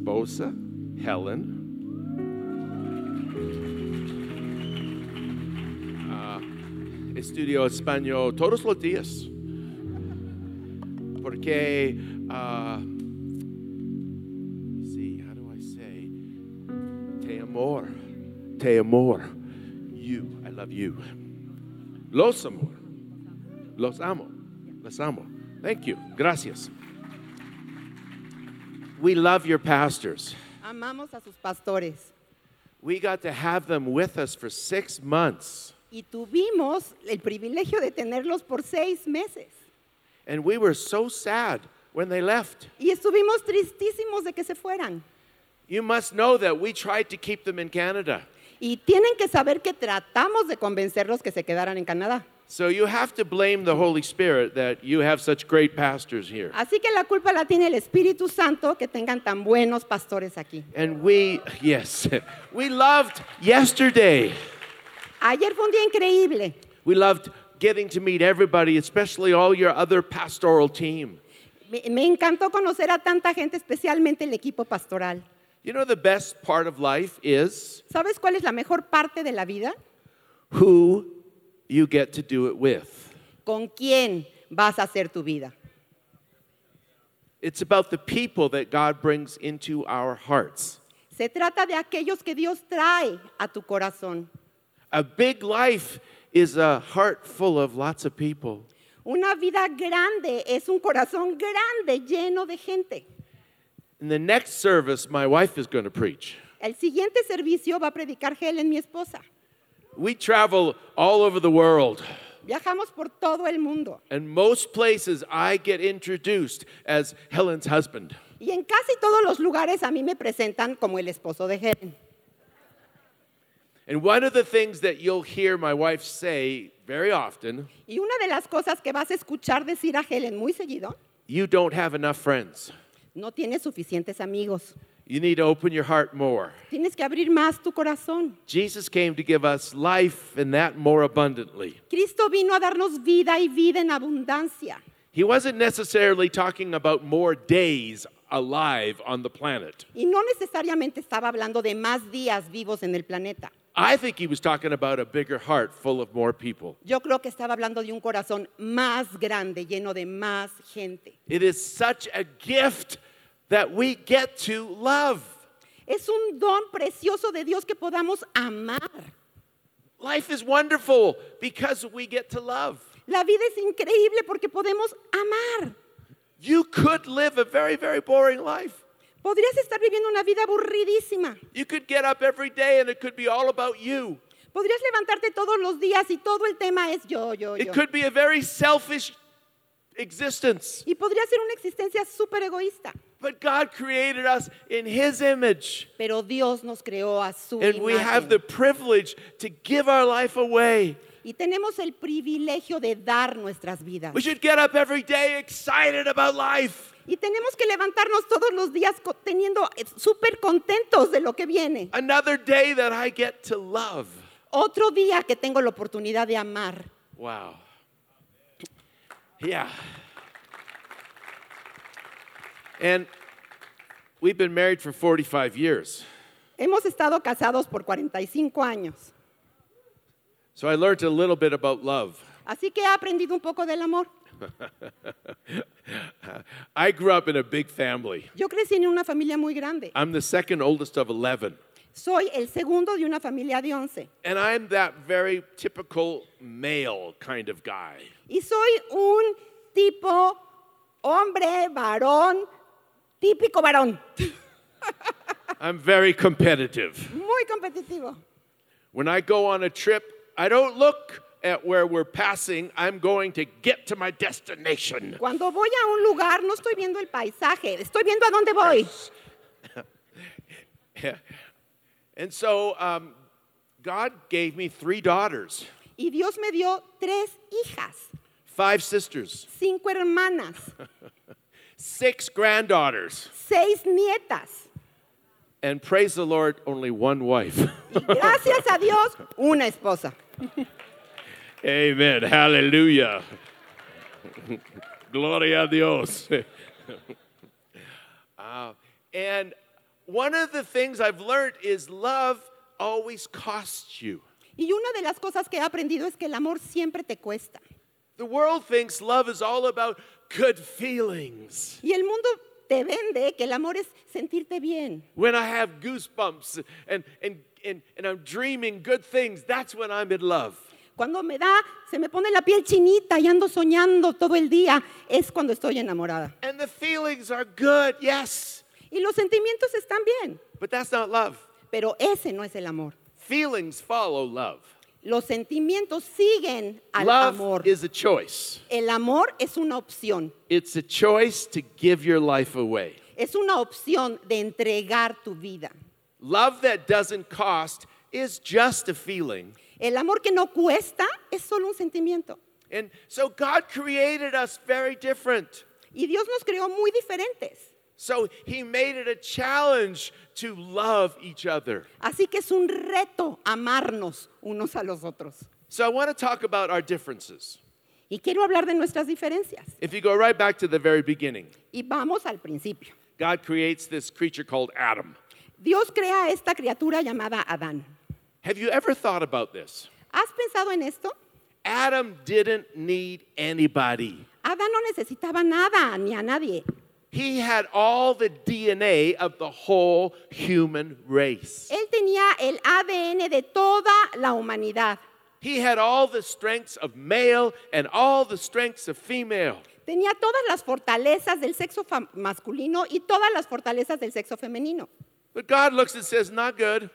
Esposa, Helen. Ah, estudio español todos los días. Porque, uh, see, how do I say? Te amor. Te amor. You. I love you. Los amor. Los amo. Los amo. Thank you. Gracias. We love your pastors. Amamos a sus pastores We got to have them with us for six months. y tuvimos el privilegio de tenerlos por seis meses. And we were so sad when they left. Y estuvimos tristísimos de que se fueran. You must know that we tried to keep them in Canada. Y tienen que saber que tratamos de convencerlos que se quedaran en Canadá. So you have to blame the Holy Spirit that you have such great pastors here. Así que la culpa la tiene el Espíritu Santo que tengan tan buenos pastores aquí. And we, yes, we loved yesterday. Ayer fue un día increíble. We loved getting to meet everybody, especially all your other pastoral team. Me, me encantó conocer a tanta gente, especialmente el equipo pastoral. You know, the best part of life is ¿Sabes cuál es la mejor parte de la vida? who you get to do it with. ¿Con quién vas a hacer tu vida? It's about the people that God brings into our hearts. Se trata de aquellos que Dios trae a tu corazón. A big life is a heart full of lots of people. Una vida grande es un corazón grande, lleno de gente. In the next service, my wife is going to preach. El siguiente servicio va a predicar Helen, mi esposa. We travel all over the world. Viajamos por todo el mundo And most places I get introduced as Helen's husband. y en casi todos los lugares a mí me presentan como el esposo de Helen. And one of the things that you'll hear my wife say very often Y una de las cosas que vas a escuchar decir a Helen muy seguido, you don't have enough friends. no tienes suficientes amigos. You need to open your heart more. Tienes que abrir más tu corazón. Jesus came to give us life and that more abundantly. Cristo vino a darnos vida y vida en abundancia. He wasn't necessarily talking about more days alive on the planet. Y no necesariamente estaba hablando de más días vivos en el planeta. I think he was talking about a bigger heart full of more people. Yo creo que estaba hablando de un corazón más grande, lleno de más gente. It is such a gift that we get to love. Es un don precioso de Dios que podamos amar. Life is wonderful because we get to love. La vida es increíble porque podemos amar. You could live a very, very boring life. Podrías estar viviendo una vida aburridísima. You could get up every day and it could be all about you. Podrías levantarte todos los días y todo el tema es yo, yo, It yo. could be a very selfish existence. Y podría ser una existencia súper egoísta. But God created us in His image. Pero Dios nos creó a su And we have the privilege to give our life away. Y tenemos el privilegio de dar nuestras vidas. We should get up every day excited about life. Y tenemos que levantarnos todos los días teniendo eh, súper contentos de lo que viene. Another day that I get to love. Otro día que tengo la oportunidad de amar. Wow. Yeah. And we've been married for 45 years. Hemos estado casados por 45 años. So I learned a little bit about love. Así que he aprendido un poco del amor. I grew up in a big family. Yo crecí en una familia muy grande. I'm the second oldest of 11. Soy el segundo de una familia de 11. And I'm that very typical male kind of guy. Y soy un tipo hombre, varón, típico varón. I'm very competitive. Muy competitivo. When I go on a trip, I don't look at where we're passing, I'm going to get to my destination. Cuando voy a un lugar no estoy viendo el paisaje, estoy viendo a dónde voy. And so um, God gave me three daughters, Y Dios me dio tres hijas, five sisters, cinco hermanas, six granddaughters, seis nietas. and praise the Lord, only one wife. Gracias a Dios, una esposa. Amen. Hallelujah. Gloria a Dios. Uh, and one of the things I've learned is love always costs you. Y una de las cosas que he aprendido es que el amor siempre te cuesta. The world thinks love is all about good feelings. Y el mundo te vende que el amor es sentirte bien. When I have goosebumps and, and, and, and I'm dreaming good things, that's when I'm in love. Cuando me da, se me pone la piel chinita y ando soñando todo el día, es cuando estoy enamorada. And the feelings are good, yes, Y los sentimientos están bien, but that's not love. pero ese no es el amor. Feelings follow love. Los sentimientos siguen al love amor. is a choice. El amor es una opción. It's a choice to give your life away. Es una opción de entregar tu vida. Love that doesn't cost is just a feeling. El amor que no cuesta es solo un sentimiento. And so God created us very different. Y Dios nos creó muy diferentes. So he made it a challenge to love each other. Así que es un reto amarnos unos a los otros. So I want to talk about our differences. Y quiero hablar de nuestras diferencias. If you go right back to the very beginning, Y vamos al principio. God creates this creature called Adam. Dios crea a esta criatura llamada Adán. Have you ever thought about this? ¿Has pensado en esto? Adam didn't need anybody. Adán no necesitaba nada ni a nadie. He had all the DNA of the whole human race. Él tenía el ADN de toda la humanidad. He had all the strengths of male and all the strengths of female. Tenía todas las fortalezas del sexo masculino y todas las fortalezas del sexo femenino. But God looks and says, Not good.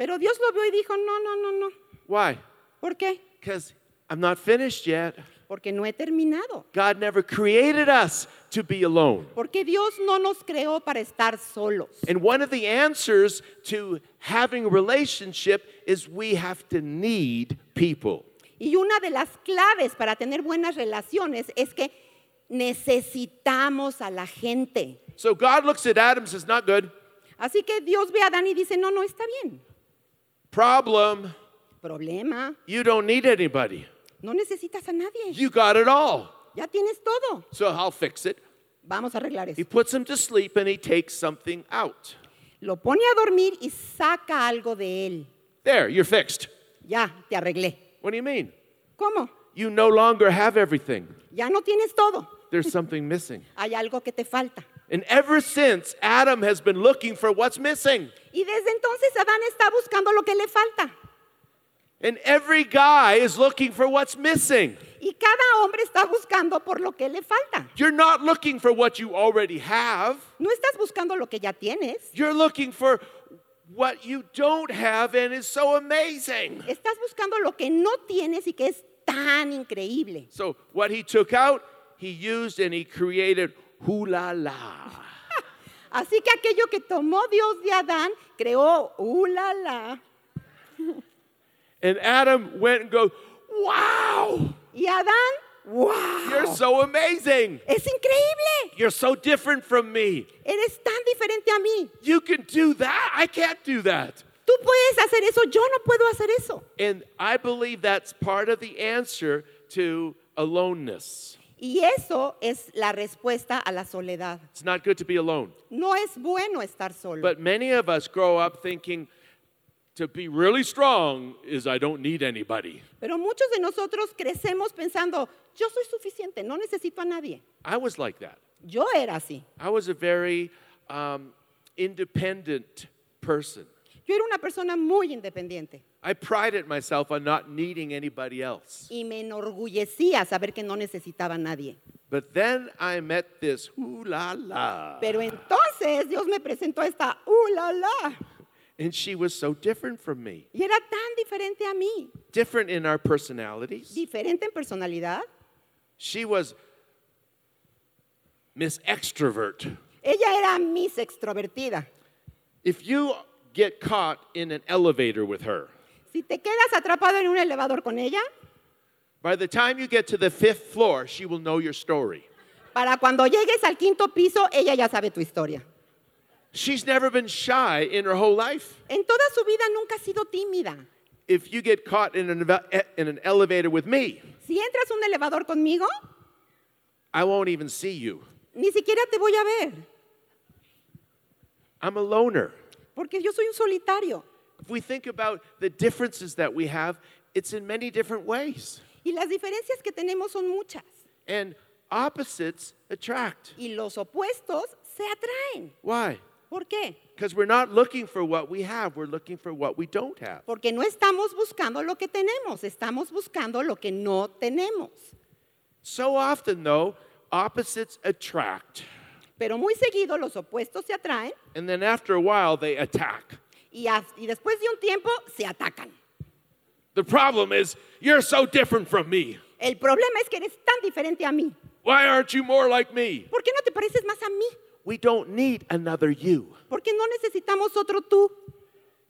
Pero Dios lo vio y dijo, no, no, no, no. Why? ¿Por qué? Because I'm not finished yet. Porque no he terminado. God never created us to be alone. Porque Dios no nos creó para estar solos. And one of the answers to having a relationship is we have to need people. Y una de las claves para tener buenas relaciones es que necesitamos a la gente. So God looks at Adam and says, Not good. Así que Dios ve a Adán y dice, no, no, está bien. Problem. Problema, You don't need anybody. No necesitas a nadie. You got it all. Ya tienes todo. So I'll fix it. Vamos a arreglar He puts him to sleep and he takes something out. Lo pone a dormir y saca algo de él. There, you're fixed. Ya, te arreglé. What do you mean? ¿Cómo? You no longer have everything. Ya no tienes todo. There's something missing. Hay algo que te falta. And ever since, Adam has been looking for what's missing. Y desde entonces Adán está buscando lo que le falta. And every guy is looking for what's missing. Y cada hombre está buscando por lo que le falta. You're not looking for what you already have. No estás buscando lo que ya tienes. You're looking for what you don't have and is so amazing. Estás buscando lo que no tienes y que es tan increíble. So, what he took out, he used and he created hula la. Así que aquello que tomó Dios de Adán, creó, ¡uh, la, la! And Adam went and goes, Wow, Y Adán, ¡wow! you're so amazing. ¡Es increíble! You're so different from me. Eres tan diferente a mí. You can do that. I can't do that. Tú puedes hacer eso, yo no puedo hacer eso. And I believe that's part of the answer to aloneness. Y eso es la respuesta a la soledad. It's not good to be alone. No es bueno estar solo. But many of us grow up thinking to be really strong is I don't need anybody. Pero muchos de nosotros crecemos pensando, yo soy suficiente, no necesito a nadie. I was like that. Yo era así. I was a very um, independent person. Yo era una persona muy independiente I prided myself on not needing anybody else. y me enorgullecía saber que no necesitaba a nadie. But then I met this ooh la la. Pero entonces Dios me presentó esta, ¡uh, la, la! And she was so different from me. Y era tan diferente a mí. Different in our personalities. Diferente en personalidad. She was Miss Extrovert. Ella era Miss extrovertida. If you get caught in an elevator with her, Si te quedas atrapado en un elevador con ella, by the time you get to the fifth floor, she will know your story. para cuando llegues al quinto piso, ella ya sabe tu historia. She's never been shy in her whole life. En toda su vida nunca ha sido tímida. If you get caught in an, eh, in an elevator with me, Si entras un elevador conmigo, I won't even see you. ni siquiera te voy a ver, I'm a loner. porque yo soy un solitario. If we think about the differences that we have, it's in many different ways. Y las diferencias que tenemos son muchas. And opposites attract. Y los opuestos se atraen. Why? ¿Por qué? Because we're not looking for what we have, we're looking for what we don't have. Porque no estamos buscando lo que tenemos, estamos buscando lo que no tenemos. So often, though, opposites attract. Pero muy seguido los opuestos se atraen And then after a while, they attack. y, as- y después de un tiempo se atacan. The problem is, you're so different from me. El problema es que eres tan diferente a mí. Why aren't you more like me? ¿Por qué no te pareces más a mí? We don't need another you. ¿Por qué no necesitamos otro tú?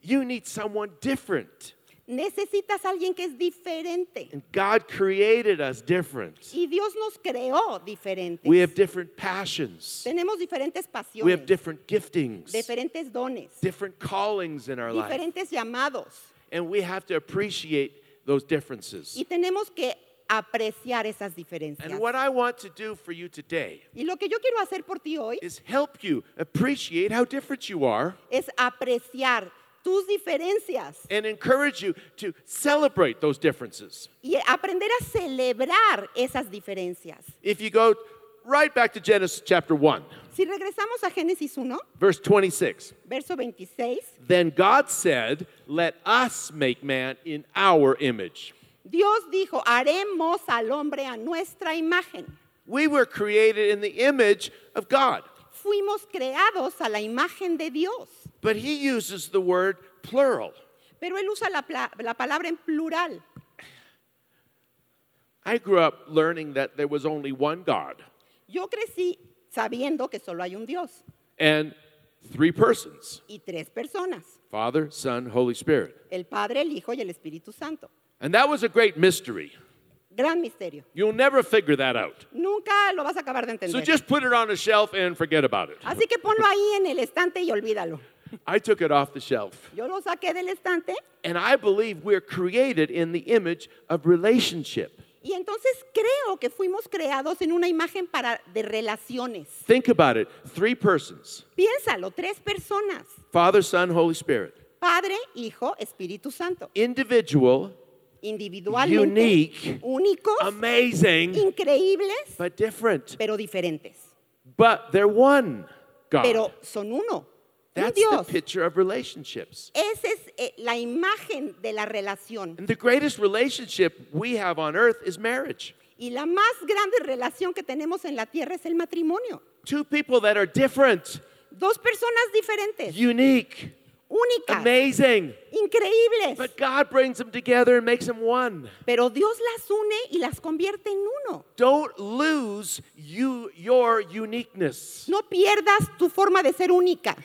You need someone different. Necesitas alguien que es diferente. And God created us different. Y Dios nos creó diferentes. We have different passions. Tenemos diferentes We have different giftings, diferentes dones, different callings in our life. diferentes llamados. And we have to appreciate those differences. Y tenemos que apreciar esas diferencias. And what I want to do for you today Y lo que yo quiero hacer por ti hoy is help you appreciate how different you are es apreciar tus diferencias and encourage you to celebrate those differences. y aprender a celebrar esas diferencias. If you go right back to Genesis chapter 1, Si regresamos a Génesis 1, verse 26, verso 26, then God said, Let us make man in our image. Dios dijo, haremos al hombre a nuestra imagen. We were created in the image of God, Fuimos creados a la imagen de Dios. but He uses the word plural. Pero él usa la, la palabra en plural. I grew up learning that there was only one God Yo crecí sabiendo que solo hay un Dios and three persons y tres personas, Father, Son, Holy Spirit. el Padre, el Hijo y el Espíritu Santo. And that was a great mystery. Gran misterio. You'll never figure that out. Nunca lo vas a acabar de entender. So just put it on a shelf and forget about it. Así que ponlo ahí en el estante y olvídalo. I took it off the shelf. Yo lo saqué del estante And I believe we're created in the image of relationship. y entonces creo que fuimos creados en una imagen para, de relaciones. Think about it three persons Piénsalo, tres personas. Father, Son, Holy Spirit. Padre, Hijo, Espíritu Santo. Individual, Individualmente, Unique. únicos, amazing, increíbles, but different. pero diferentes. But they're one God. Pero son uno. Un That's the picture of relationships. Esa es eh, la imagen de la relación. And the greatest relationship we have on earth is marriage. Y la más grande relación que tenemos en la tierra es el matrimonio. Two people that are different, Dos personas diferentes, unique, únicas, amazing. increíbles. But God brings them together and makes them one. Pero Dios las une y las convierte en uno. Don't lose you your uniqueness. No pierdas tu forma de ser única.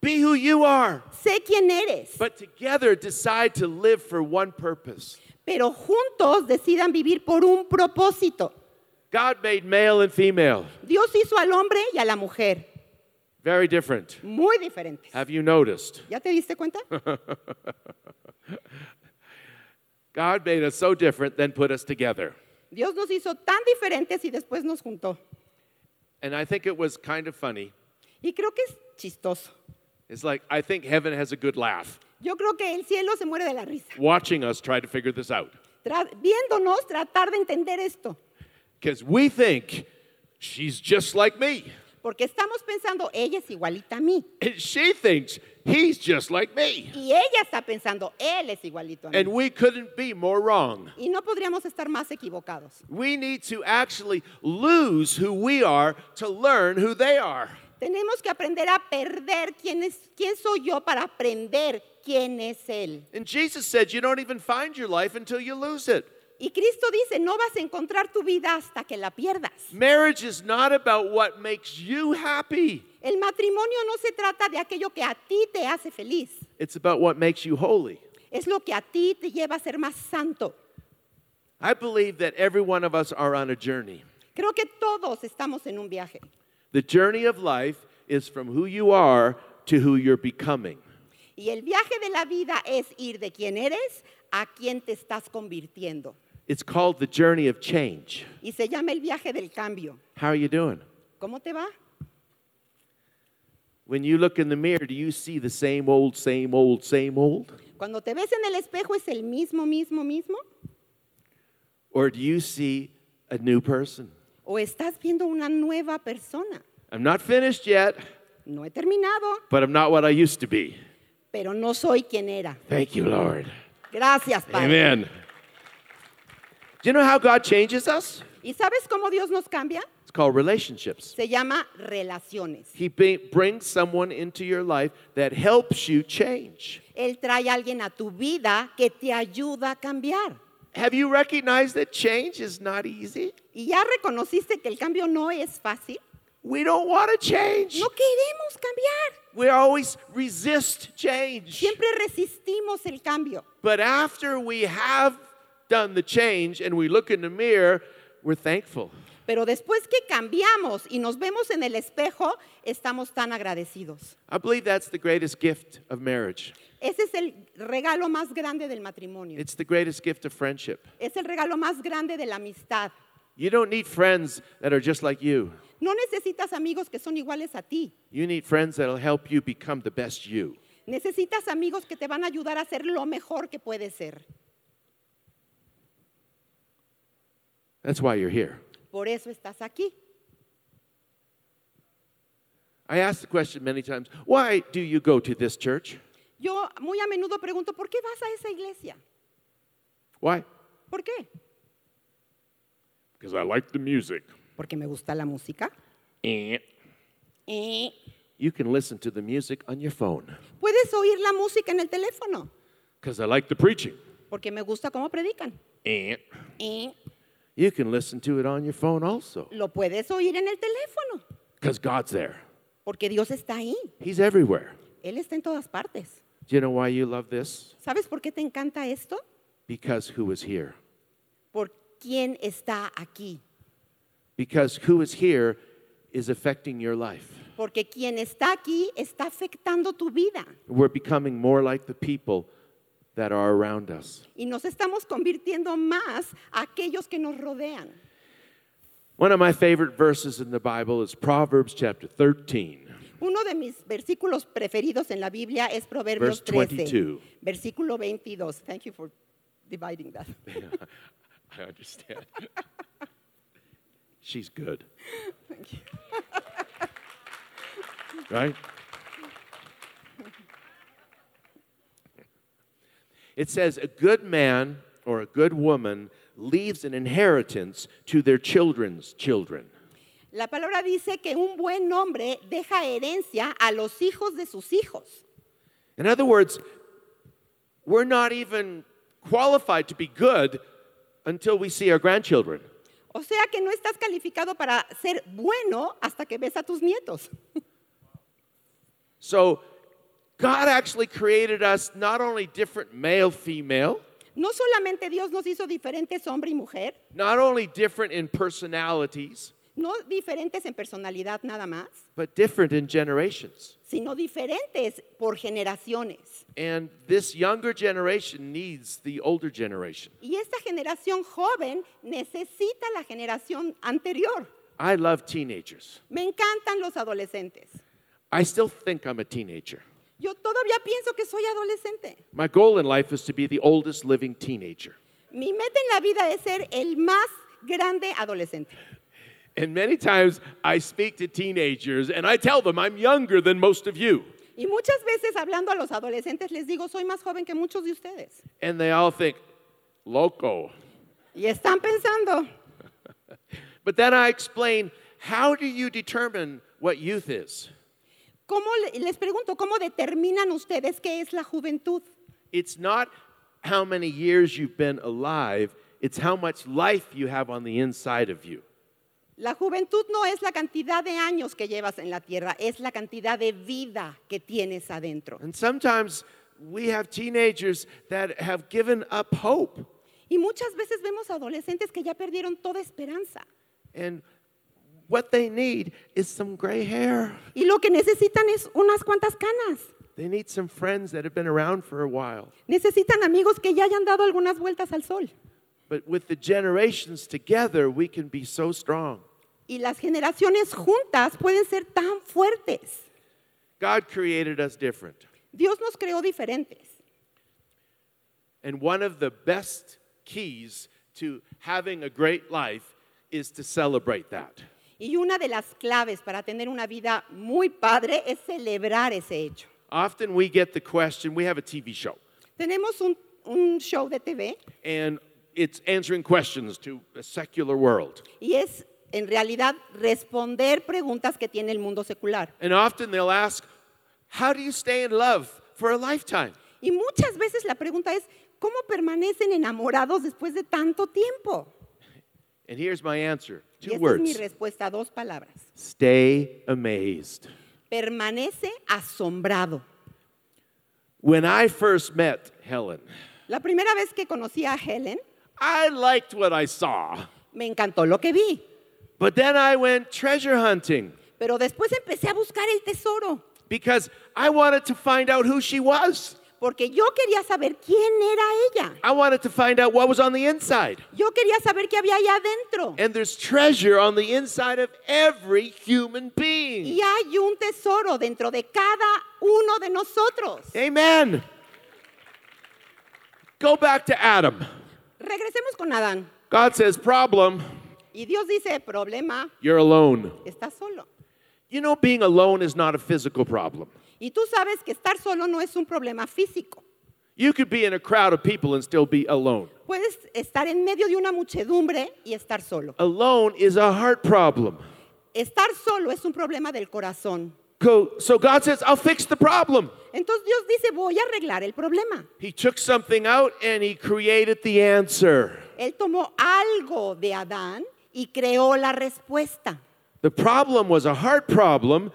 Be who you are. Sé quién eres, But together decide to live for one purpose. pero juntos decidan vivir por un propósito. God made male and female. Dios hizo al hombre y a la mujer Very different. muy diferentes. Have you noticed? ¿Ya te diste cuenta? God made us so different, then put us together. Dios nos hizo tan diferentes y después nos juntó. And I think it was kind of funny. Y creo que es chistoso. It's like, I think heaven has a good laugh Yo creo que el cielo se muere de la risa. watching us try to figure this out. Tra- viéndonos tratar de entender esto. Because we think she's just like me. Porque estamos pensando, ella es igualita a mí. And she thinks he's just like me. Y ella está pensando, él es igualito a mí. And we couldn't be more wrong. Y no podríamos estar más equivocados. We need to actually lose who we are to learn who they are. Tenemos que aprender a perder quién, es, quién soy yo para aprender quién es Él. And Jesus said, You don't even find your life until you lose it. Y Cristo dice, no vas a encontrar tu vida hasta que la pierdas. Marriage is not about what makes you happy, El matrimonio no se trata de aquello que a ti te hace feliz, it's about what makes you holy. es lo que a ti te lleva a ser más santo. I believe that every one of us are on a journey. Creo que todos estamos en un viaje. The journey of life is from who you are to who you're becoming. Y el viaje de la vida es ir de quién eres a quién te estás convirtiendo. It's called the journey of change. Y se llama el viaje del cambio. How are you doing? ¿Cómo te va? When you look in the mirror, do you see the same old, same old, same old? Cuando te ves en el espejo es el mismo, mismo, mismo. Or do you see a new person? ¿O estás viendo una nueva persona? I'm not finished yet, No he terminado, but I'm not what I used to be. pero no soy quien era. Thank you, Lord. Gracias, Padre. Amen. Do you know how God changes us? ¿Y sabes cómo Dios nos cambia? It's called relationships. Se llama relaciones. He brings someone into your life that helps you change. Él trae a alguien a tu vida que te ayuda a cambiar. Have you recognized that change is not easy? ¿Y ya reconociste que el cambio no es fácil? We don't want to change. No queremos cambiar. We always resist change. Siempre resistimos el cambio. But after we have done the change and we look in the mirror, we're thankful. Pero después que cambiamos y nos vemos en el espejo, estamos tan agradecidos. I believe that's the greatest gift of marriage. Ese es el regalo más grande del matrimonio. It's the greatest gift of friendship. Es el regalo más grande de la amistad. You don't need friends that are just like you. No necesitas amigos que son iguales a ti. You need friends that'll help you become the best you. Necesitas amigos que te van a ayudar a ser lo mejor que puedes ser. That's why you're here. Por eso estás aquí. I ask the question many times why do you go to this church? Yo muy a menudo pregunto, ¿por qué vas a esa iglesia? Why? ¿Por qué? Because I like the music. Porque me gusta la música. Eh. Eh, You can listen to the music on your phone. Puedes oír la música en el teléfono. Because I like the preaching. Porque me gusta cómo predican. Eh. You can listen to it on your phone also. Lo puedes oír en el teléfono. Because God's there. Porque Dios está ahí. He's everywhere. Él está en todas partes. Do you know why you love this? ¿Sabes por qué te encanta esto? Because who is here? Por quién está aquí. Because who is here is affecting your life. Porque quien está aquí está afectando tu vida. We're becoming more like the people that are around us. Y nos estamos convirtiendo más a aquellos que nos rodean. One of my favorite verses in the Bible is Proverbs chapter 13. Uno de mis versículos preferidos en la Biblia es Proverbios Verse 13, 22. versículo 22. Thank you for dividing that. I understand. She's good. Thank you. Right? It says, A good man or a good woman leaves an inheritance to their children's children. La palabra dice que un buen hombre deja herencia a los hijos de sus hijos. In other words, we're not even qualified to be good until we see our grandchildren. O sea que no estás calificado para ser bueno hasta que ves a tus nietos. So, God actually created us not only different male, female, No solamente Dios nos hizo diferentes hombre y mujer, not only different in personalities, no diferentes en personalidad nada más, but different in generations. sino diferentes por generaciones. And this younger generation needs the older generation. Y esta generación joven necesita la generación anterior. I love teenagers. Me encantan los adolescentes. I still think I'm a teenager. Yo todavía pienso que soy adolescente. My goal in life is to be the oldest living teenager. Mi meta en la vida es ser el más grande adolescente. And many times I speak to teenagers and I tell them I'm younger than most of you. Y muchas veces hablando a los adolescentes les digo, soy más joven que muchos de ustedes. And they all think, loco. Y están pensando, But then I explain how do you determine what youth is. ¿Cómo le- les pregunto, ¿cómo determinan ustedes qué es la juventud? It's not how many years you've been alive, it's how much life you have on the inside of you. La juventud no es la cantidad de años que llevas en la tierra, es la cantidad de vida que tienes adentro. And sometimes we have teenagers that have given up hope. Y muchas veces vemos adolescentes que ya perdieron toda esperanza. And what they need is some gray hair. Y lo que necesitan es unas cuantas canas. They need some friends that have been around for a while. Necesitan amigos que ya hayan dado algunas vueltas al sol. But with the generations together, we can be so strong. Y las generaciones juntas pueden ser tan fuertes. God created us different. Dios nos creó diferentes. And one of the best keys to having a great life is to celebrate that. Y una de las claves para tener una vida muy padre es celebrar ese hecho. Often we get the question we have a TV show, Tenemos un, un show de TV and it's answering questions to a secular world. y es en realidad responder preguntas que tiene el mundo secular. And often they'll ask, How do you stay in love for a lifetime? Y muchas veces la pregunta es, ¿cómo permanecen enamorados después de tanto tiempo? And here's my answer Y two esta es mi words respuesta, dos palabras. stay amazed. Permanece asombrado. When I first met Helen, La primera vez que conocí a Helen, I liked what I saw. me encantó lo que vi, But then I went treasure hunting pero después empecé a buscar el tesoro, because I wanted to find out who she was. Porque yo quería saber quién era ella. I wanted to find out what was on the inside. Yo quería saber qué había allá adentro. And there's treasure on the inside of every human being. Y hay un tesoro dentro de cada uno de nosotros. Amen. Go back to Adam. Regresemos con Adán. God says, Problem, Y Dios dice, problema, you're alone. estás solo. You know, being alone is not a physical problem. Y tú sabes que estar solo no es un problema físico. You could be in a crowd of people and still be alone. Puedes estar en medio de una muchedumbre y estar solo. Alone is a heart problem. Estar solo es un problema del corazón. Co- So God says, I'll fix the problem. Entonces Dios dice, voy a arreglar el problema. He took something out and he created the answer. Él tomó algo de Adán y creó la respuesta. The problem was a heart problem,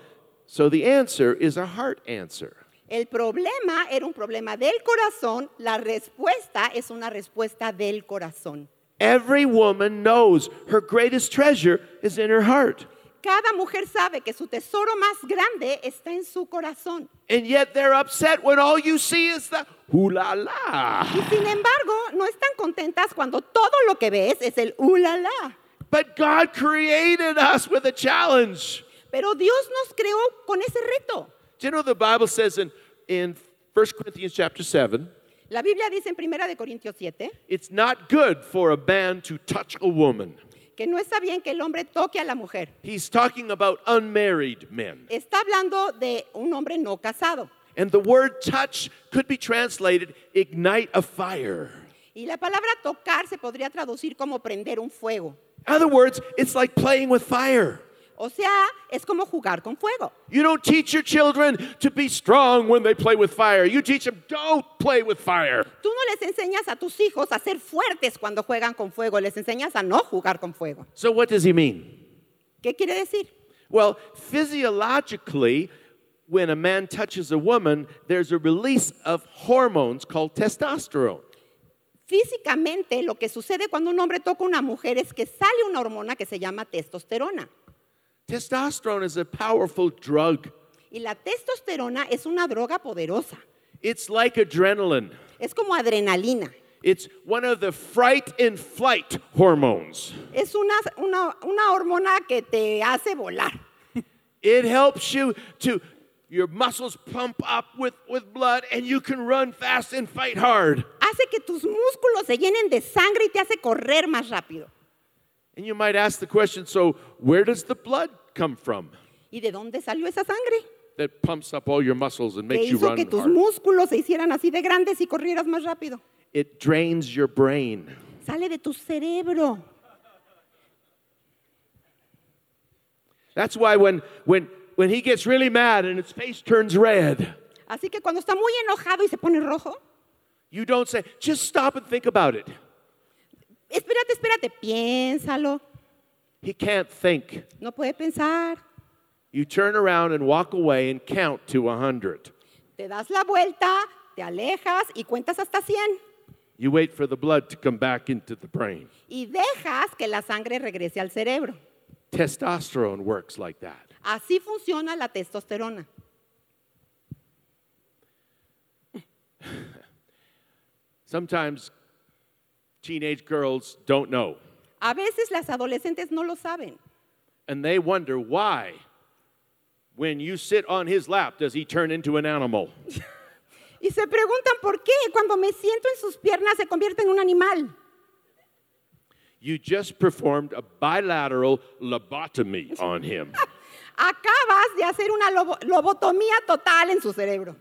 so the answer is a heart answer. El problema era un problema del corazón, la respuesta es una respuesta del corazón. Every woman knows her greatest treasure is in her heart. Cada mujer sabe que su tesoro más grande está en su corazón. And yet they're upset when all you see is the hula la la. Y sin embargo, no están contentas cuando todo lo que ves es el ulala. But God created us with a challenge. Pero Dios nos creó con ese reto. Do you know the Bible says in, in 1 Corinthians chapter 7, La Biblia dice en 1 de Corintios 7 it's not good for a man to touch a woman. que no está bien que el hombre toque a la mujer. He's talking about unmarried men. Está hablando de un hombre no casado. And the word touch could be translated ignite a fire. Y la palabra tocar se podría traducir como prender un fuego. In other words, it's like playing with fire. O sea, es como jugar con fuego. You don't teach your children to be strong when they play with fire. You teach them, don't play with fire. Tú no les enseñas a tus hijos a ser fuertes cuando juegan con fuego, les enseñas a no jugar con fuego. So, what does he mean? ¿Qué quiere decir? Well, physiologically, when a man touches a woman, there's a release of hormones called testosterone. Físicamente, lo que sucede cuando un hombre toca a una mujer es que sale una hormona que se llama testosterona. Testosterone is a powerful drug. Y la testosterona es una droga poderosa. It's like adrenaline. Es como adrenalina. It's one of the fright and flight hormones. Es una, una, una hormona que te hace volar. It helps you to, your muscles pump up with, with blood and you can run fast and fight hard. Hace que tus músculos se llenen de sangre y te hace correr más rápido. And you might ask the question so, where does the blood come from ¿Y de dónde salió esa sangre? that pumps up all your muscles and Que makes you hizo run que tus hard? músculos se hicieran así de grandes y corrieras más rápido. It drains your brain. Sale de tu cerebro. That's why when, when, when he gets really mad and his face turns red, Así que cuando está muy enojado y se pone rojo, you don't say, just stop and think about it. Espérate, espérate, piénsalo. He can't think. No puede pensar. You turn around and walk away and count to a 100. Te das la vuelta, te alejas y cuentas hasta 100. You wait for the blood to come back into the brain. Y dejas que la sangre regrese al cerebro. Testosterone works like that. Así funciona la testosterona. Sometimes teenage girls don't know, A veces las adolescentes no lo saben. and they wonder why, when you sit on his lap, does he turn into an animal? Y se preguntan por qué cuando me siento en sus piernas se convierte en un animal. You just performed a bilateral lobotomy on him. Acabas de hacer una lobo- lobotomía total en su cerebro.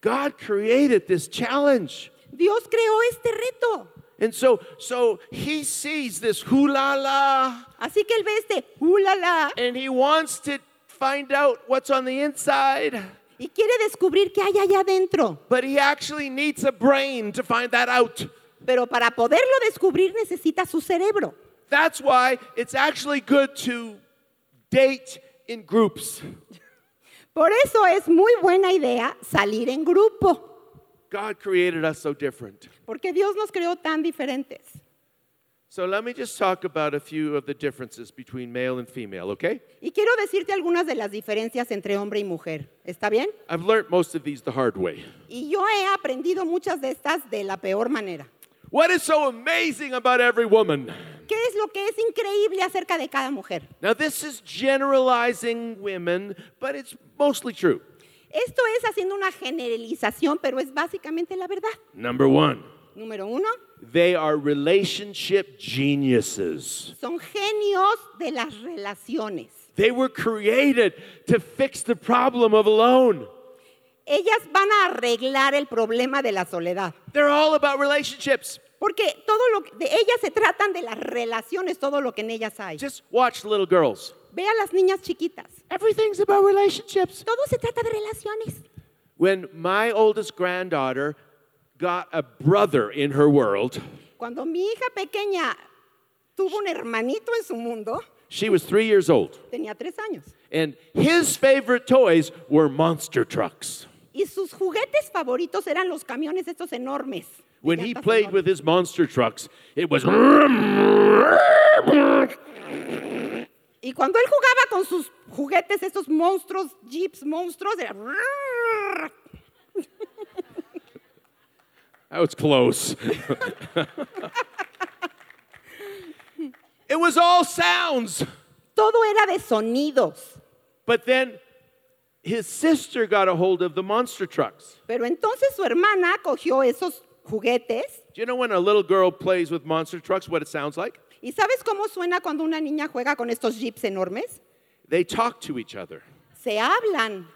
God created this challenge. Dios creó este reto. And so, so he sees this hula la, Así que él ve este ulala and he wants to find out what's on the inside. y quiere descubrir qué hay allá adentro. But he actually needs a brain to find that out. Pero para poderlo descubrir necesita su cerebro. That's why it's actually good to date in groups. Por eso es muy buena idea salir en grupo, God created us so different. porque Dios nos creó tan diferentes. So let me just talk about a few of the differences between male and female, okay? Y quiero decirte algunas de las diferencias entre hombre y mujer. ¿Está bien? I've learned most of these the hard way. Y yo he aprendido muchas de estas de la peor manera. What is so amazing about every woman? ¿Qué es lo que es increíble acerca de cada mujer? Now, this is generalizing women, but it's mostly true. Esto es haciendo una generalización, pero es básicamente la verdad. Number one, Número uno, they are relationship geniuses. son genios de las relaciones. They were created to fix the problem of alone. Ellas van a arreglar el problema de la soledad. They're all about relationships. Porque todo lo que- de ellas se tratan de las relaciones, todo lo que en ellas hay. Just watch little girls. Ve a las niñas chiquitas. Everything's about relationships. Todo se trata de relaciones. When my oldest granddaughter got a brother in her world, Cuando mi hija pequeña tuvo un hermanito en su mundo, she was three years old. tenía tres años. And his favorite toys were monster trucks. Y sus juguetes favoritos eran los camiones estos enormes. de When he llantas played enormes. with his monster trucks, it was. Y cuando él jugaba con sus juguetes, estos monstruos, jeeps monstruos, era... That was close. it was all sounds. Todo era de sonidos. But then his sister got a hold of the monster trucks. Pero entonces su hermana cogió esos juguetes. Do you know when a little girl plays with monster trucks, what it sounds like? ¿Y sabes cómo suena cuando una niña juega con estos jeeps enormes? They talk to each other. Se hablan.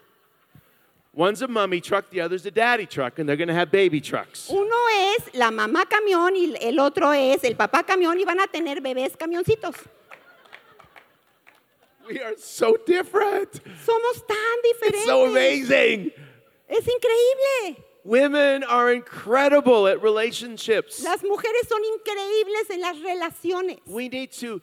One's a mummy truck, the other's a daddy truck, and they're going to have baby trucks. Uno es la mamá camión y el otro es el papá camión y van a tener bebés camioncitos. We are so different. Somos tan diferentes. It's so amazing. Es increíble. Women are incredible at relationships. Las mujeres son increíbles en las relaciones. We need to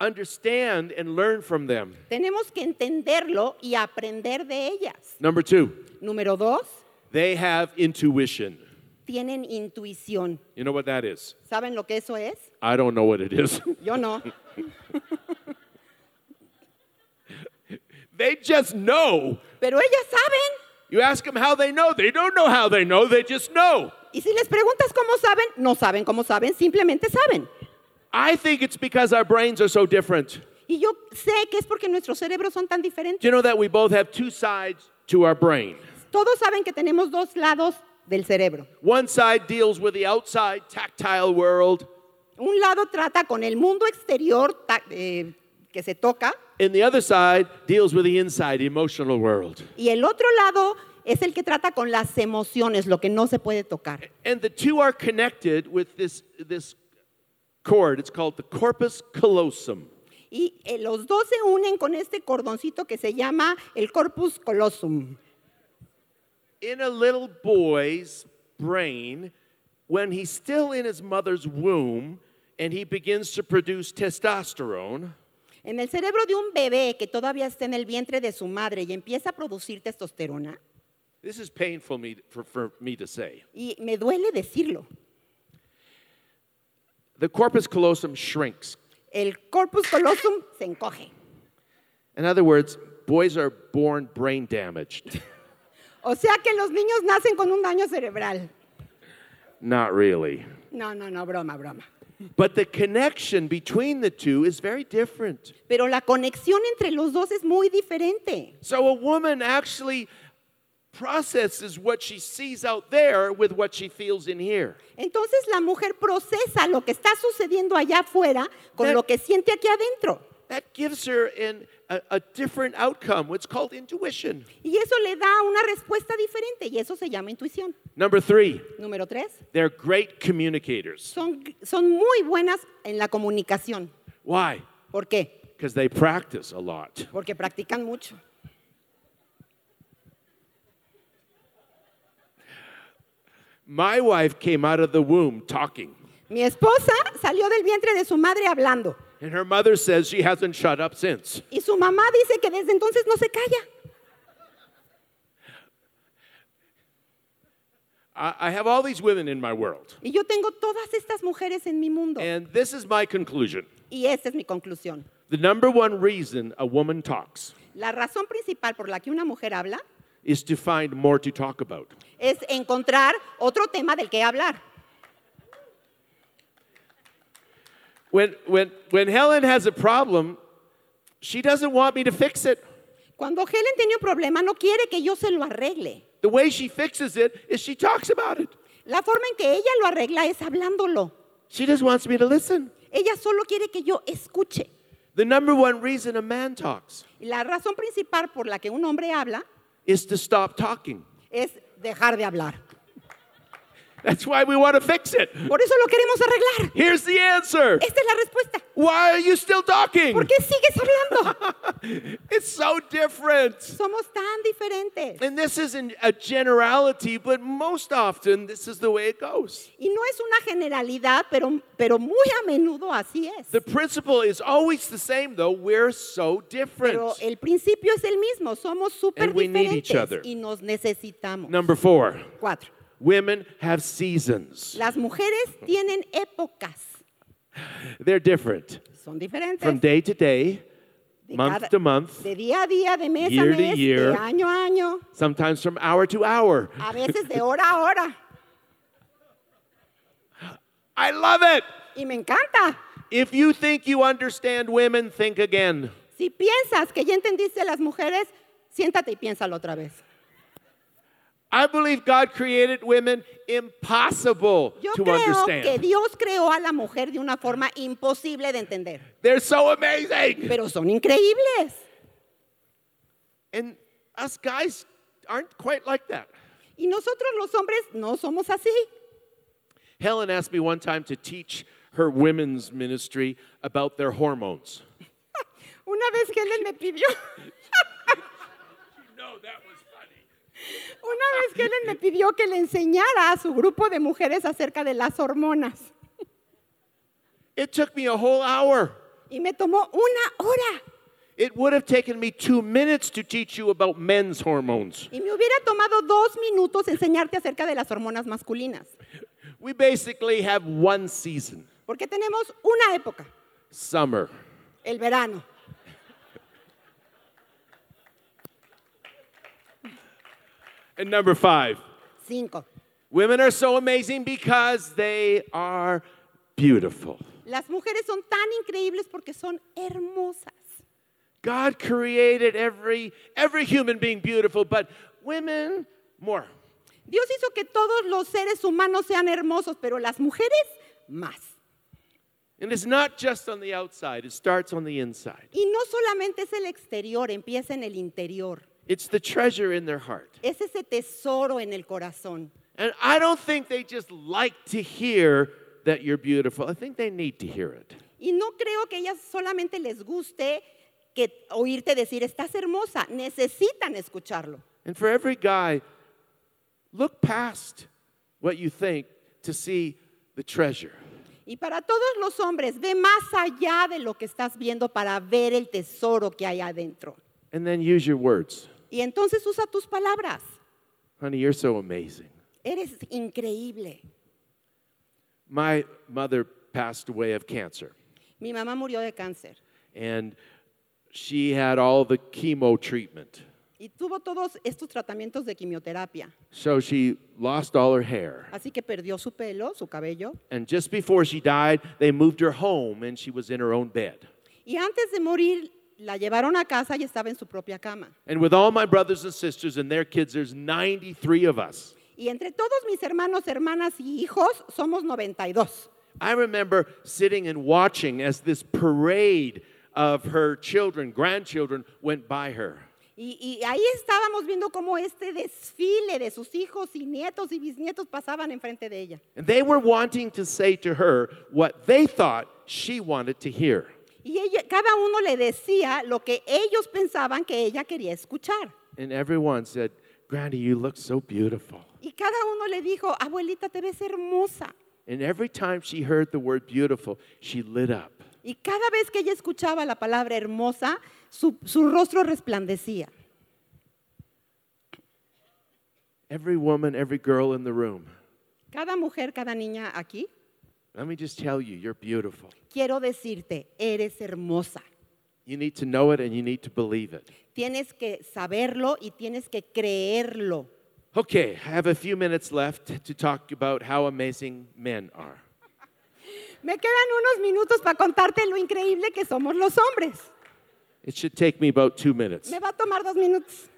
understand and learn from them. Tenemos que entenderlo y aprender de ellas. Number two, Número dos, they have intuition. tienen intuición. You know what that is? ¿Saben lo que eso es? I don't know what it is. Yo no. they just know. Pero ellas saben. You ask them how they know, they don't know how they know, they just know. Y si les preguntas cómo saben, no saben cómo saben, simplemente saben. I think it's because our brains are so different. Y yo sé que es porque nuestros cerebros son tan Do diferentes. you know that we both have two sides to our brain? Todos saben que tenemos dos lados del cerebro. One side deals with the outside tactile world, Un lado trata con el mundo exterior ta- eh, que se toca and the other side deals with the inside emotional world. y el otro lado es el que trata con las emociones, lo que no se puede tocar. And the two are connected with this, this cord. It's called the corpus callosum. Y eh, los dos se unen con este cordoncito que se llama el corpus callosum. In a little boy's brain, when he's still in his mother's womb and he begins to produce testosterone, En el cerebro de un bebé que todavía está en el vientre de su madre y empieza a producir testosterona, this is painful me, for, for me to say. y me duele decirlo, The corpus callosum shrinks. el corpus callosum se encoge. In other words, boys are born brain damaged. O sea que los niños nacen con un daño cerebral. Not really. No, no, no, broma, broma. But the connection between the two is very different. Pero la conexión entre los dos es muy diferente. So a woman actually processes what she sees out there with what she feels in here. Entonces la mujer procesa lo que está sucediendo allá afuera con Pero- lo que siente aquí adentro. That gives her an, a, a different outcome, what's called intuition. Y eso le da una respuesta diferente y eso se llama intuición. Number three, Número tres, they're great communicators. son, son muy buenas en la comunicación. Why? ¿Por qué? Because they practice a lot. Porque practican mucho. My wife came out of the womb talking, Mi esposa salió del vientre de su madre hablando and her mother says she hasn't shut up since. y su mamá dice que desde entonces no se calla. I, have all these women in my world, Y yo tengo todas estas mujeres en mi mundo. and this is my conclusion. Y esta es mi conclusión. The number one reason a woman talks La razón principal por la que una mujer habla is to find more to talk about. es encontrar otro tema del que hablar. When, when, when Helen has a problem, she doesn't want me to fix it. Cuando Helen tiene un problema, no quiere que yo se lo arregle. The way she fixes it is she talks about it. La forma en que ella lo arregla es hablándolo. She just wants me to listen. Ella solo quiere que yo escuche. The number one reason a man talks La razón principal por la que un hombre habla is to stop talking. es dejar de hablar. That's why we want to fix it. Por eso lo queremos arreglar. Here's the answer. Esta es la respuesta. Why are you still talking? ¿Por qué sigues hablando? It's so different. Somos tan diferentes. And this isn't a generality, but most often this is the way it goes. Y no es una generalidad, pero, pero muy a menudo así es. The principle is always the same, though. We're so different. Pero el principio es el mismo. Somos súper And we need each other. diferentes y nos necesitamos. Number four, Cuatro. Women have seasons. Las mujeres tienen épocas. They're different Son diferentes. from day to day, de month cada- to month, De día a día, de mes year a to year. de año a año, sometimes from hour to hour. a veces de hora a hora. I love it. Y me encanta. If you think you understand women, think again. Si piensas que ya entendiste las mujeres, siéntate y piénsalo otra vez. I believe God created women impossible Yo to creo que understand. Dios creó a la mujer de una forma imposible de entender, They're so amazing. pero son increíbles. And us guys aren't quite like that. Y nosotros los hombres no somos así. Helen asked me one time to teach her women's ministry about their hormones. Una vez Helen me pidió, No, that was funny. Una vez Helen me pidió que le enseñara a su grupo de mujeres acerca de las hormonas. It took me a whole hour. Y me tomó una hora. It would have taken me two minutes to teach you about men's hormones. Y me hubiera tomado dos minutos enseñarte acerca de las hormonas masculinas. We basically have one season Porque tenemos una época, summer. el verano. And number five, Cinco. women are so amazing because they are beautiful. Las mujeres son tan increíbles porque son hermosas. God created every every human being beautiful, but women more. Dios hizo que todos los seres humanos sean hermosos, pero las mujeres más. And it's not just on the outside, it starts on the inside. Y no solamente es el exterior, empieza en el interior. It's the treasure in their heart. Es ese tesoro en el corazón. And I don't think they just like to hear that you're beautiful. I think they need to hear it. Y no creo que ellas solamente les guste que oírte decir, estás hermosa. Necesitan escucharlo. And for every guy, look past what you think to see the treasure. Y para todos los hombres, ve más allá de lo que estás viendo para ver el tesoro que hay adentro. And then use your words. Y entonces usa tus palabras. Honey, you're so amazing. Eres increíble. My mother passed away of cancer, Mi mamá murió de cáncer and she had all the chemo treatment. y tuvo todos estos tratamientos de quimioterapia. So she lost all her hair. Así que perdió su pelo, su cabello. And just before she died, they moved her home and she was in her own bed. Y antes de morir, la llevaron a casa y estaba en su propia cama. And with all my brothers and sisters and their kids, there's 93 of us. Y entre todos mis hermanos, hermanas y hijos, somos 92. I remember sitting and watching as this parade of her children, grandchildren, went by her. Y, y ahí estábamos viendo cómo este desfile de sus hijos y nietos y bisnietos pasaban enfrente de ella. And they were wanting to say to her what they thought she wanted to hear. Y ella, cada uno le decía lo que ellos pensaban que ella quería escuchar. And everyone said, Granny, you look so beautiful. Y cada uno le dijo, abuelita, te ves hermosa. And every time she heard the word beautiful, she lit up. Y cada vez que ella escuchaba la palabra hermosa, su, su rostro resplandecía. Every woman, every girl in the room, Cada mujer, cada niña aquí, let me just tell you, you're beautiful. quiero decirte, eres hermosa. You need to know it and you need to believe it. Tienes que saberlo y tienes que creerlo. Okay, I have a few minutes left to talk about how amazing men are. Me quedan unos minutos para contarte lo increíble que somos los hombres. It should take me about two minutes. Me va a tomar dos minutos.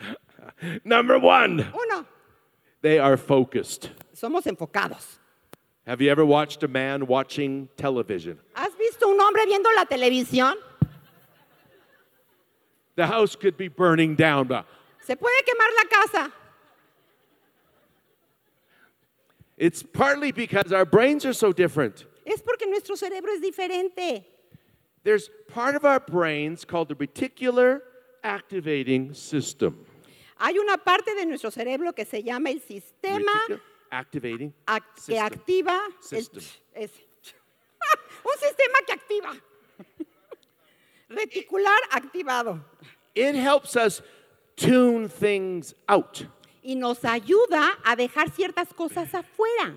Number one, Uno, they are focused. Somos enfocados. Have you ever watched a man watching television? ¿Has visto un hombre viendo la televisión? The house could be burning down, but Se puede quemar la casa. it's partly because our brains are so different. Es porque nuestro cerebro es diferente. There's part of our brains called the reticular activating system. Hay una parte de nuestro cerebro que se llama el sistema Reticular activating ac- que system. activa el- System. ese. un sistema que activa. Reticular activado. It helps us tune things out. Y nos ayuda a dejar ciertas cosas afuera.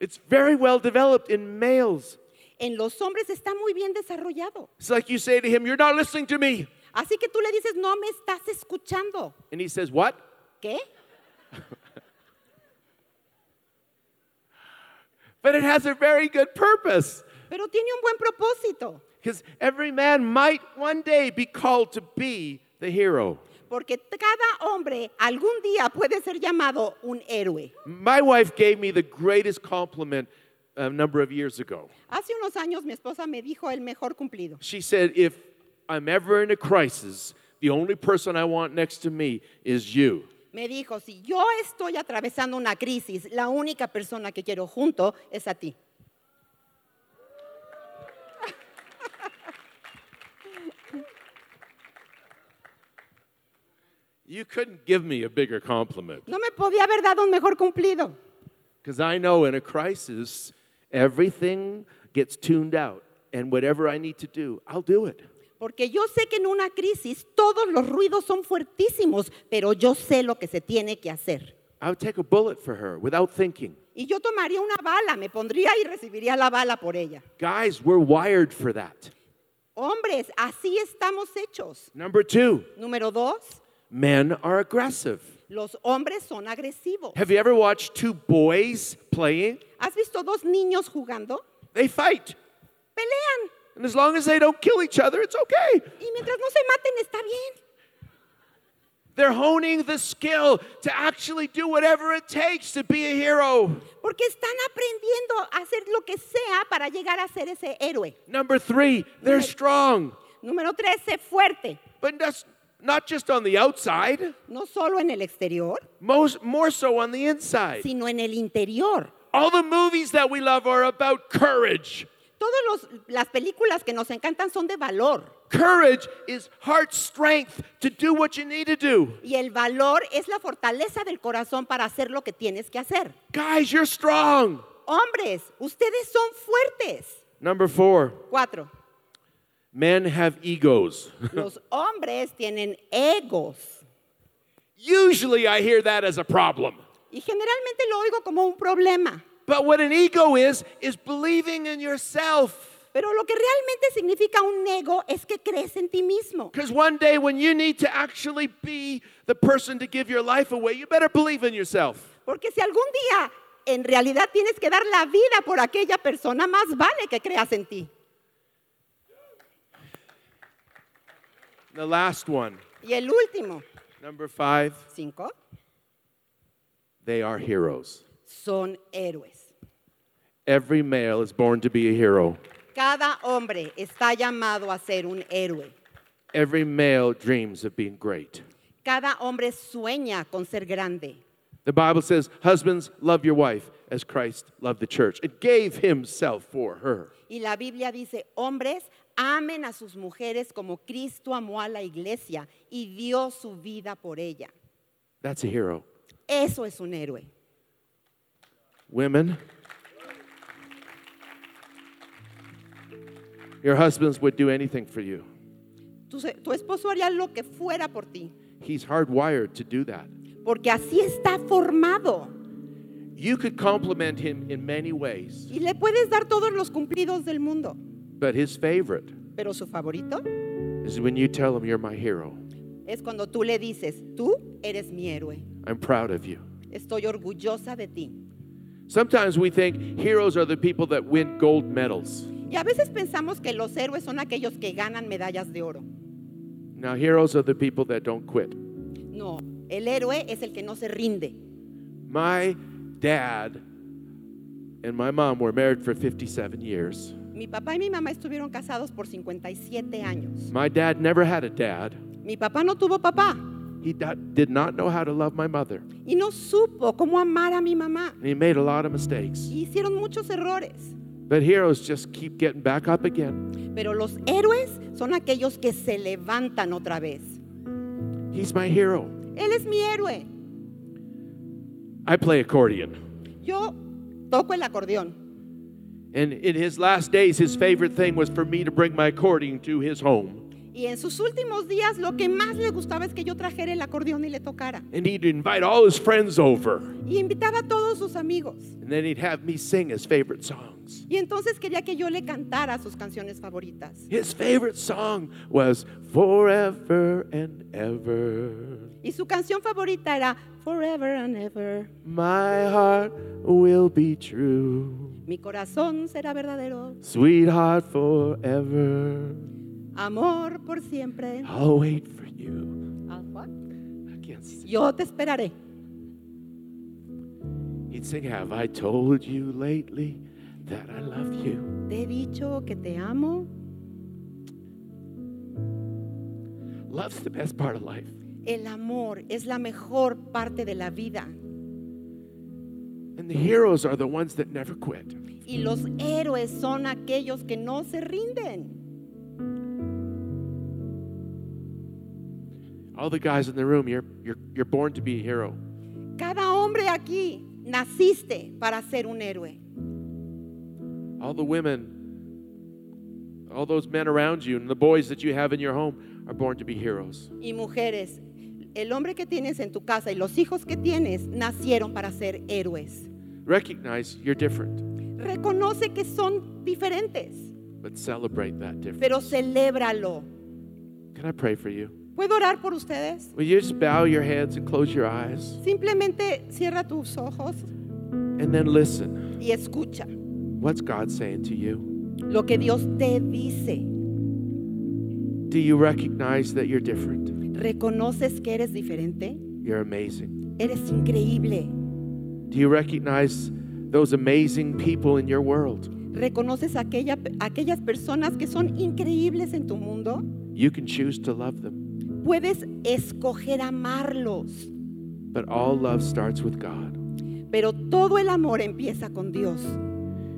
It's very well developed in males. En los hombres está muy bien desarrollado. It's like you say to him, You're not listening to me. Así que tú le dices, no me estás escuchando. And he says, What? ¿Qué? But it has a very good purpose. Pero tiene un buen propósito. Because every man might one day be called to be the hero. Porque cada hombre algún día puede ser llamado un héroe. My wife gave me the greatest compliment a number of years ago. Hace unos años mi esposa me dijo el mejor cumplido. She said, If I'm ever in a crisis, the only person I want next to me is you. Me dijo, si yo estoy atravesando una crisis, la única persona que quiero junto es a ti. You couldn't give me a bigger compliment. No me podía haber dado un mejor cumplido. Because I know in a crisis, everything gets tuned out. And whatever I need to do, I'll do it. Porque yo sé que en una crisis todos los ruidos son fuertísimos, pero yo sé lo que se tiene que hacer. I would take a bullet for her without thinking. Y yo tomaría una bala, me pondría y recibiría la bala por ella. Guys, we're wired for that. Hombres, así estamos hechos. Number two, Número dos, men are aggressive. los hombres son agresivos. Have you ever watched two boys playing? ¿Has visto dos niños jugando? They fight. Pelean. And as long as they don't kill each other, it's okay. Y mientras no se maten, está bien. They're honing the skill to actually do whatever it takes to be a hero. Porque están aprendiendo a hacer lo que sea para llegar a ser ese héroe. Number three, they're strong. Número tres, sé fuerte. But that's not just on the outside, No solo en el exterior, most, more so on the inside. sino en el interior. All the movies that we love are about courage. Todas las películas que nos encantan son de valor. Courage is heart strength to do what you need to do. Y el valor es la fortaleza del corazón para hacer lo que tienes que hacer. Guys, you're strong. Hombres, ustedes son fuertes. Number four, Cuatro. men have egos. Los hombres tienen egos. Usually I hear that as a problem. Y generalmente lo oigo como un problema. But what an ego is, is believing in yourself. Pero lo que realmente significa un ego es que crees en ti mismo. Because one day when you need to actually be the person to give your life away, you better believe in yourself. Porque si algún día en realidad tienes que dar la vida por aquella persona, más vale que creas en ti. The last one, Y el último, number five, cinco, they are heroes. Son héroes. Every male is born to be a hero. Cada hombre está llamado a ser un héroe. Every male dreams of being great. Cada hombre sueña con ser grande. The Bible says, Husbands, love your wife as Christ loved the church and gave himself for her. Y la Biblia dice, hombres, amen a sus mujeres como Cristo amó a la iglesia y dio su vida por ella. That's a hero. Eso es un héroe. Women, your husbands would do anything for you. Tu, tu esposo haría lo que fuera por ti, He's hardwired to do that. porque así está formado. You could compliment him in many ways, Y le puedes dar todos los cumplidos del mundo, but his favorite pero su favorito is when you tell him you're my hero. es cuando tú le dices, tú eres mi héroe, I'm proud of you. estoy orgullosa de ti. Sometimes we think heroes are the people that win gold medals. Y a veces pensamos que los héroes son aquellos que ganan medallas de oro. Now, heroes are the people that don't quit. No, el héroe es el que no se rinde. My dad and my mom were married for 57 years. Mi papá y mi mamá estuvieron casados por 57 años. My dad never had a dad. Mi papá no tuvo papá He did not know how to love my mother. y no supo cómo amar a mi mamá. And he made a lot of mistakes. Y hicieron muchos errores. But heroes just keep getting back up again. Pero los héroes son aquellos que se levantan otra vez. He's my hero. Él es mi héroe. I play accordion. Yo toco el acordeón. And in his last days, his favorite thing was for me to bring my accordion to his home. Y en sus últimos días lo que más le gustaba es que yo trajera el acordeón y le tocara. And he'd invite all his friends over. Y invitaba a todos sus amigos. And then he'd have me sing his favorite songs. Y entonces quería que yo le cantara sus canciones favoritas. His favorite song was Forever and Ever. Y su canción favorita era Forever and Ever. My heart will be true. Mi corazón será verdadero. Sweetheart forever. Amor por siempre. I'll wait for you. Ah, what? I can't sing. Yo te esperaré. He'd sing, Have I told you lately that I love you? Te he dicho que te amo. Love's the best part of life. El amor es la mejor parte de la vida. And the heroes are the ones that never quit. Y los héroes son aquellos que no se rinden. All the guys in the room, you're, you're, you're born to be a hero. Cada hombre aquí naciste para ser un héroe. All the women, all those men around you, and the boys that you have in your home are born to be heroes. Y mujeres, el hombre que tienes en tu casa y los hijos que tienes nacieron para ser héroes. Recognize you're different, Reconoce que son diferentes, but celebrate that difference. pero celébralo. Can I pray for you? ¿Puedo orar por ustedes? Will you just bow your heads and close your eyes Simplemente cierra tus ojos and then listen? y escucha What's God saying to you? lo que Dios te dice. Do you recognize that you're different? ¿Reconoces que eres diferente? You're amazing. Eres increíble. Do you recognize those amazing people in your world? ¿Reconoces aquella, aquellas personas que son increíbles en tu mundo? You can choose to love them, Puedes escoger amarlos, but all love starts with God. Pero todo el amor empieza con Dios.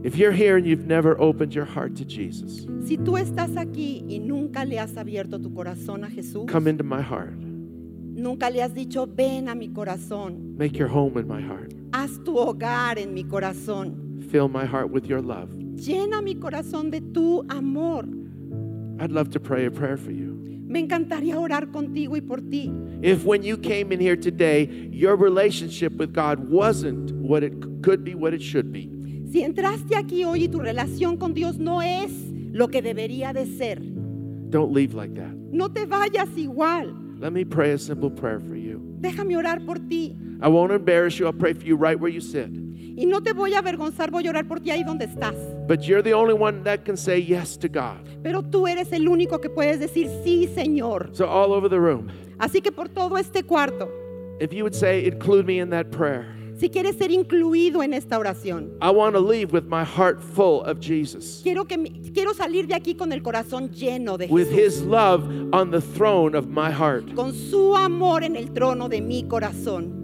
If you're here and you've never opened your heart to Jesus, Si tú estás aquí y nunca le has abierto tu corazón a Jesús, come into my heart. nunca le has dicho, ven a mi corazón, Make your home in my heart. haz tu hogar en mi corazón, Fill my heart with your love. llena mi corazón de tu amor. I'd love to pray a prayer for you. Me encantaría orar contigo y por ti. If when you came in here today, your relationship with God wasn't what it could be, what it should be, Si entraste aquí hoy y tu relación con Dios no es lo que debería de ser, don't leave like that. no te vayas igual. Let me pray a simple prayer for you. Déjame orar por ti. I won't embarrass you. I'll pray for you right where you sit. Y no te voy a avergonzar, voy a orar por ti ahí donde estás. But you're the only one that can say yes to God. Pero tú eres el único que puedes decir sí, Señor. So, all over the room, Así que por todo este cuarto, if you would say, include me in that prayer, si quieres ser incluido en esta oración, I want to leave with my heart full of Jesus, quiero, que, quiero salir de aquí con el corazón lleno de with Jesús, His love on the throne of my heart, con su amor en el trono de mi corazón,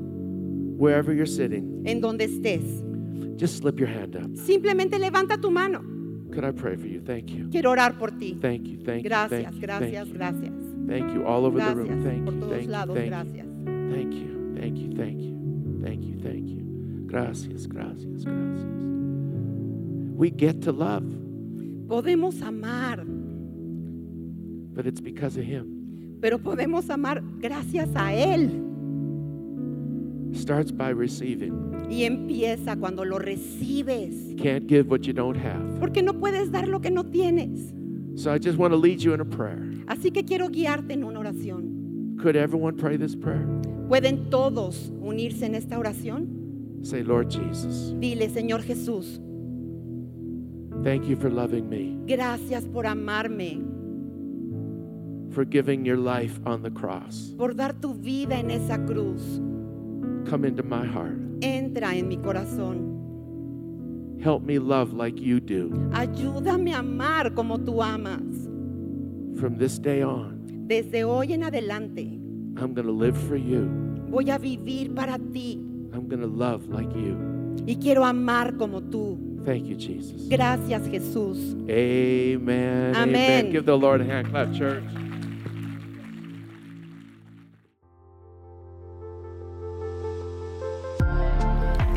wherever you're sitting. en donde estés. Just slip your hand up. Simplemente levanta tu mano. Could I pray for you? Thank you. Quiero orar por ti. Thank you. Thank you. Gracias, thank you, gracias, thank you. gracias. Thank you. All over the room. Thank you. Thank you. lados, Thank you. Thank you. Thank you. Thank you. Thank you. Thank you. Gracias. Gracias. Gracias. We get to love, Podemos amar, but it's because of Him. pero podemos amar gracias a Él. Starts by receiving. Y empieza cuando lo recibes. You can't give what you don't have. Porque no puedes dar lo que no tienes. So I just want to lead you in a prayer. Así que quiero guiarte en una oración. Could everyone pray this prayer? ¿Pueden todos unirse en esta oración? Say, Lord Jesus, Dile, Señor Jesús, thank you for loving me, gracias por amarme, for giving your life on the cross. por dar tu vida en esa cruz. Come into my heart. Entra en mi corazón. Help me love like you do. Ayúdame a amar como tú amas. From this day on, Desde hoy en adelante I'm going to live for you. voy a vivir para ti I'm going to love like you. y quiero amar como tú. Thank you, Jesus. Gracias Jesús. Amen. Amen. Give the Lord a hand clap, church.